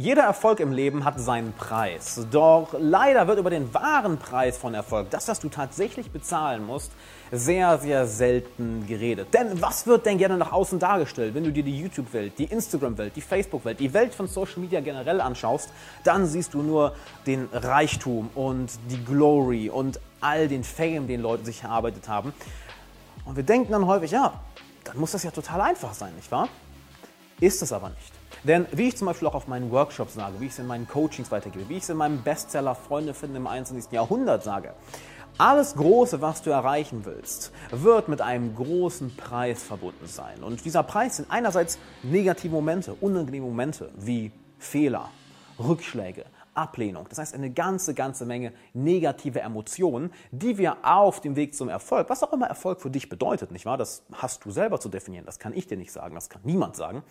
Jeder Erfolg im Leben hat seinen Preis. Doch leider wird über den wahren Preis von Erfolg, das, was du tatsächlich bezahlen musst, sehr, sehr selten geredet. Denn was wird denn gerne nach außen dargestellt? Wenn du dir die YouTube-Welt, die Instagram-Welt, die Facebook-Welt, die Welt von Social Media generell anschaust, dann siehst du nur den Reichtum und die Glory und all den Fame, den Leute sich erarbeitet haben. Und wir denken dann häufig, ja, dann muss das ja total einfach sein, nicht wahr? Ist es aber nicht. Denn wie ich zum Beispiel auch auf meinen Workshops sage, wie ich es in meinen Coachings weitergebe, wie ich es in meinem Bestseller Freunde finden im 21. Jahrhundert sage, alles Große, was du erreichen willst, wird mit einem großen Preis verbunden sein. Und dieser Preis sind einerseits negative Momente, unangenehme Momente wie Fehler, Rückschläge, Ablehnung. Das heißt, eine ganze, ganze Menge negative Emotionen, die wir auf dem Weg zum Erfolg, was auch immer Erfolg für dich bedeutet, nicht wahr? Das hast du selber zu definieren. Das kann ich dir nicht sagen, das kann niemand sagen.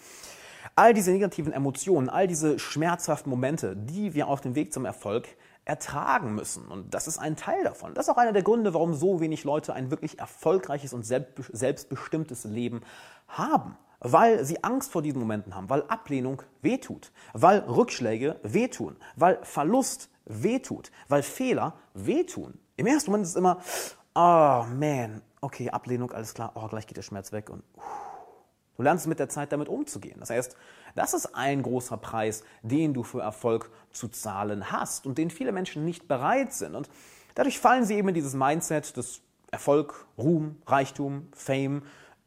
All diese negativen Emotionen, all diese schmerzhaften Momente, die wir auf dem Weg zum Erfolg ertragen müssen. Und das ist ein Teil davon. Das ist auch einer der Gründe, warum so wenig Leute ein wirklich erfolgreiches und selbstbestimmtes Leben haben. Weil sie Angst vor diesen Momenten haben, weil Ablehnung wehtut, weil Rückschläge wehtun, weil Verlust wehtut, weil Fehler wehtun. Im ersten Moment ist es immer, oh man, okay, Ablehnung, alles klar, oh, gleich geht der Schmerz weg und uh, Du lernst mit der Zeit damit umzugehen. Das heißt, das ist ein großer Preis, den du für Erfolg zu zahlen hast und den viele Menschen nicht bereit sind. Und dadurch fallen sie eben in dieses Mindset des Erfolg, Ruhm, Reichtum, Fame,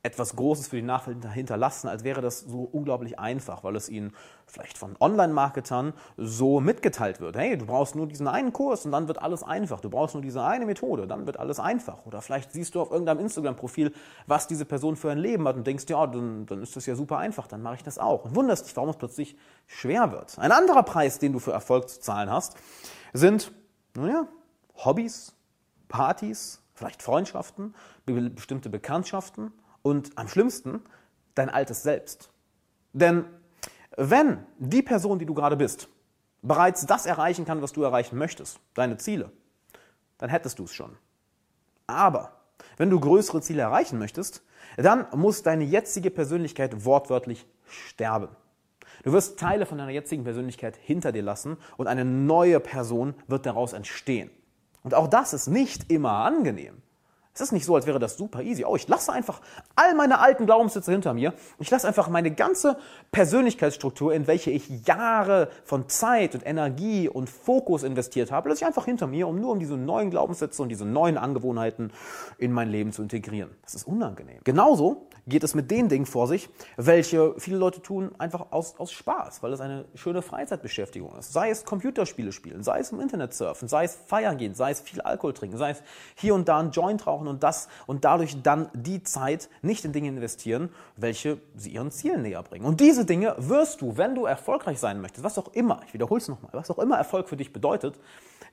etwas Großes für die Nachwelt hinterlassen, als wäre das so unglaublich einfach, weil es ihnen vielleicht von Online-Marketern so mitgeteilt wird. Hey, du brauchst nur diesen einen Kurs und dann wird alles einfach. Du brauchst nur diese eine Methode, dann wird alles einfach. Oder vielleicht siehst du auf irgendeinem Instagram-Profil, was diese Person für ein Leben hat und denkst, ja, dann, dann ist das ja super einfach, dann mache ich das auch. Und wunderst dich, warum es plötzlich schwer wird. Ein anderer Preis, den du für Erfolg zu zahlen hast, sind, naja, Hobbys, Partys, vielleicht Freundschaften, bestimmte Bekanntschaften, und am schlimmsten dein altes Selbst. Denn wenn die Person, die du gerade bist, bereits das erreichen kann, was du erreichen möchtest, deine Ziele, dann hättest du es schon. Aber wenn du größere Ziele erreichen möchtest, dann muss deine jetzige Persönlichkeit wortwörtlich sterben. Du wirst Teile von deiner jetzigen Persönlichkeit hinter dir lassen und eine neue Person wird daraus entstehen. Und auch das ist nicht immer angenehm. Es ist nicht so, als wäre das super easy. Oh, ich lasse einfach all meine alten Glaubenssätze hinter mir. Ich lasse einfach meine ganze Persönlichkeitsstruktur, in welche ich Jahre von Zeit und Energie und Fokus investiert habe, lasse ich einfach hinter mir, um nur um diese neuen Glaubenssätze und diese neuen Angewohnheiten in mein Leben zu integrieren. Das ist unangenehm. Genauso geht es mit den Dingen vor sich, welche viele Leute tun einfach aus, aus Spaß, weil es eine schöne Freizeitbeschäftigung ist. Sei es Computerspiele spielen, sei es im Internet surfen, sei es feiern gehen, sei es viel Alkohol trinken, sei es hier und da ein Joint rauchen und das und dadurch dann die Zeit nicht in Dinge investieren, welche sie ihren Zielen näher bringen. Und diese Dinge wirst du, wenn du erfolgreich sein möchtest, was auch immer, ich wiederhole es nochmal, was auch immer Erfolg für dich bedeutet,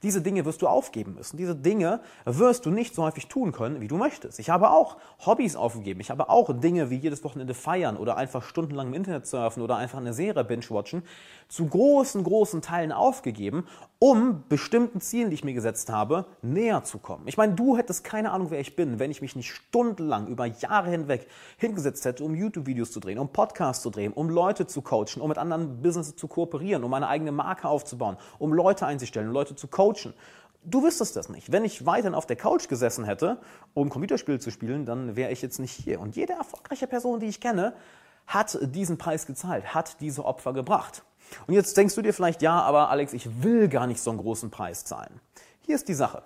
diese Dinge wirst du aufgeben müssen. Diese Dinge wirst du nicht so häufig tun können, wie du möchtest. Ich habe auch Hobbys aufgegeben. Ich habe auch Dinge wie jedes Wochenende feiern oder einfach stundenlang im Internet surfen oder einfach eine Serie binge-watchen zu großen, großen Teilen aufgegeben, um bestimmten Zielen, die ich mir gesetzt habe, näher zu kommen. Ich meine, du hättest keine Ahnung, wer ich bin, wenn ich mich nicht stundenlang über Jahre hinweg hingesetzt hätte, um YouTube-Videos zu drehen, um Podcasts zu drehen, um Leute zu coachen, um mit anderen Businesses zu kooperieren, um meine eigene Marke aufzubauen, um Leute einzustellen, um Leute zu coachen. Du wüsstest das nicht. Wenn ich weiterhin auf der Couch gesessen hätte, um Computerspiele zu spielen, dann wäre ich jetzt nicht hier. Und jede erfolgreiche Person, die ich kenne, hat diesen Preis gezahlt, hat diese Opfer gebracht. Und jetzt denkst du dir vielleicht, ja, aber Alex, ich will gar nicht so einen großen Preis zahlen. Hier ist die Sache.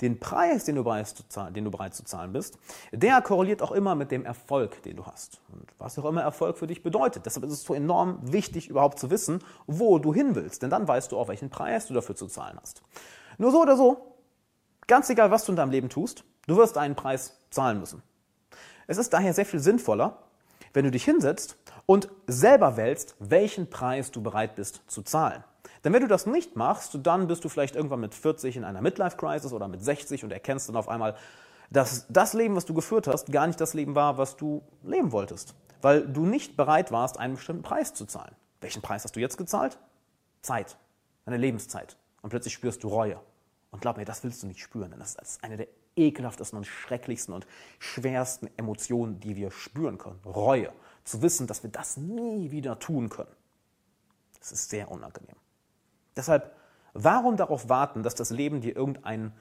Den Preis, den du, bereit zu zahlen, den du bereit zu zahlen bist, der korreliert auch immer mit dem Erfolg, den du hast. Und was auch immer Erfolg für dich bedeutet. Deshalb ist es so enorm wichtig, überhaupt zu wissen, wo du hin willst. Denn dann weißt du auch, welchen Preis du dafür zu zahlen hast. Nur so oder so, ganz egal, was du in deinem Leben tust, du wirst einen Preis zahlen müssen. Es ist daher sehr viel sinnvoller, wenn du dich hinsetzt und selber wählst, welchen Preis du bereit bist zu zahlen. Denn wenn du das nicht machst, dann bist du vielleicht irgendwann mit 40 in einer Midlife-Crisis oder mit 60 und erkennst dann auf einmal, dass das Leben, was du geführt hast, gar nicht das Leben war, was du leben wolltest. Weil du nicht bereit warst, einen bestimmten Preis zu zahlen. Welchen Preis hast du jetzt gezahlt? Zeit. Deine Lebenszeit. Und plötzlich spürst du Reue. Und glaub mir, das willst du nicht spüren, denn das ist eine der ekelhaftesten und schrecklichsten und schwersten Emotionen, die wir spüren können. Reue zu wissen, dass wir das nie wieder tun können. Das ist sehr unangenehm. Deshalb, warum darauf warten, dass das Leben dir irgendeinen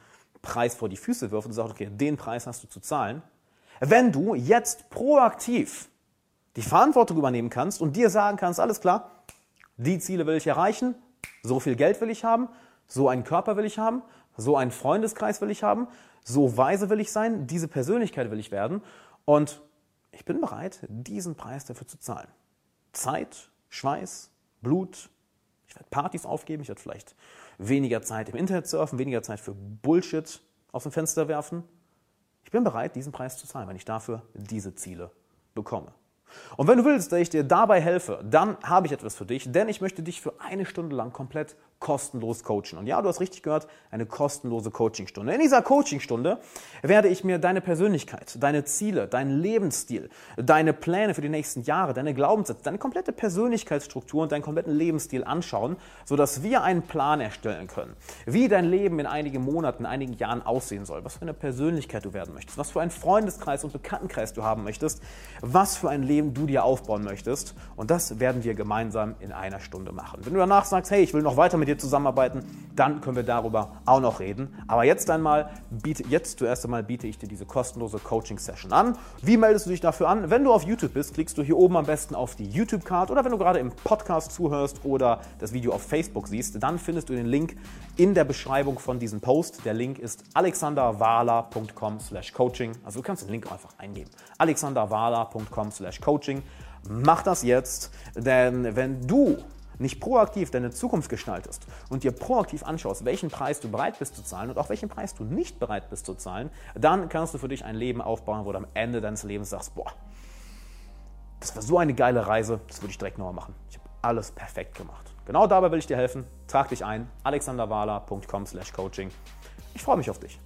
Preis vor die Füße wirft und sagt, okay, den Preis hast du zu zahlen, wenn du jetzt proaktiv die Verantwortung übernehmen kannst und dir sagen kannst, alles klar, die Ziele will ich erreichen, so viel Geld will ich haben, so einen Körper will ich haben, so einen Freundeskreis will ich haben, so weise will ich sein, diese Persönlichkeit will ich werden und ich bin bereit, diesen Preis dafür zu zahlen. Zeit, Schweiß, Blut, ich werde Partys aufgeben, ich werde vielleicht weniger Zeit im Internet surfen, weniger Zeit für Bullshit aus dem Fenster werfen. Ich bin bereit, diesen Preis zu zahlen, wenn ich dafür diese Ziele bekomme. Und wenn du willst, dass ich dir dabei helfe, dann habe ich etwas für dich, denn ich möchte dich für eine Stunde lang komplett kostenlos coachen. Und ja, du hast richtig gehört, eine kostenlose Coachingstunde. In dieser Coachingstunde werde ich mir deine Persönlichkeit, deine Ziele, deinen Lebensstil, deine Pläne für die nächsten Jahre, deine Glaubenssätze, deine komplette Persönlichkeitsstruktur und deinen kompletten Lebensstil anschauen, sodass wir einen Plan erstellen können, wie dein Leben in einigen Monaten, in einigen Jahren aussehen soll, was für eine Persönlichkeit du werden möchtest, was für einen Freundeskreis und Bekanntenkreis du haben möchtest, was für ein Leben du dir aufbauen möchtest. Und das werden wir gemeinsam in einer Stunde machen. Wenn du danach sagst, hey, ich will noch weiter mit dir zusammenarbeiten, dann können wir darüber auch noch reden. Aber jetzt einmal, biete, jetzt zuerst einmal biete ich dir diese kostenlose Coaching-Session an. Wie meldest du dich dafür an? Wenn du auf YouTube bist, klickst du hier oben am besten auf die YouTube-Card oder wenn du gerade im Podcast zuhörst oder das Video auf Facebook siehst, dann findest du den Link in der Beschreibung von diesem Post. Der Link ist alexanderwala.com slash coaching. Also du kannst den Link einfach eingeben. alexanderwala.com slash coaching. Mach das jetzt, denn wenn du nicht proaktiv deine Zukunft gestaltest und dir proaktiv anschaust, welchen Preis du bereit bist zu zahlen und auch welchen Preis du nicht bereit bist zu zahlen, dann kannst du für dich ein Leben aufbauen, wo du am Ende deines Lebens sagst, boah, das war so eine geile Reise, das würde ich direkt nochmal machen. Ich habe alles perfekt gemacht. Genau dabei will ich dir helfen. Trag dich ein, alexanderwala.com/coaching. Ich freue mich auf dich.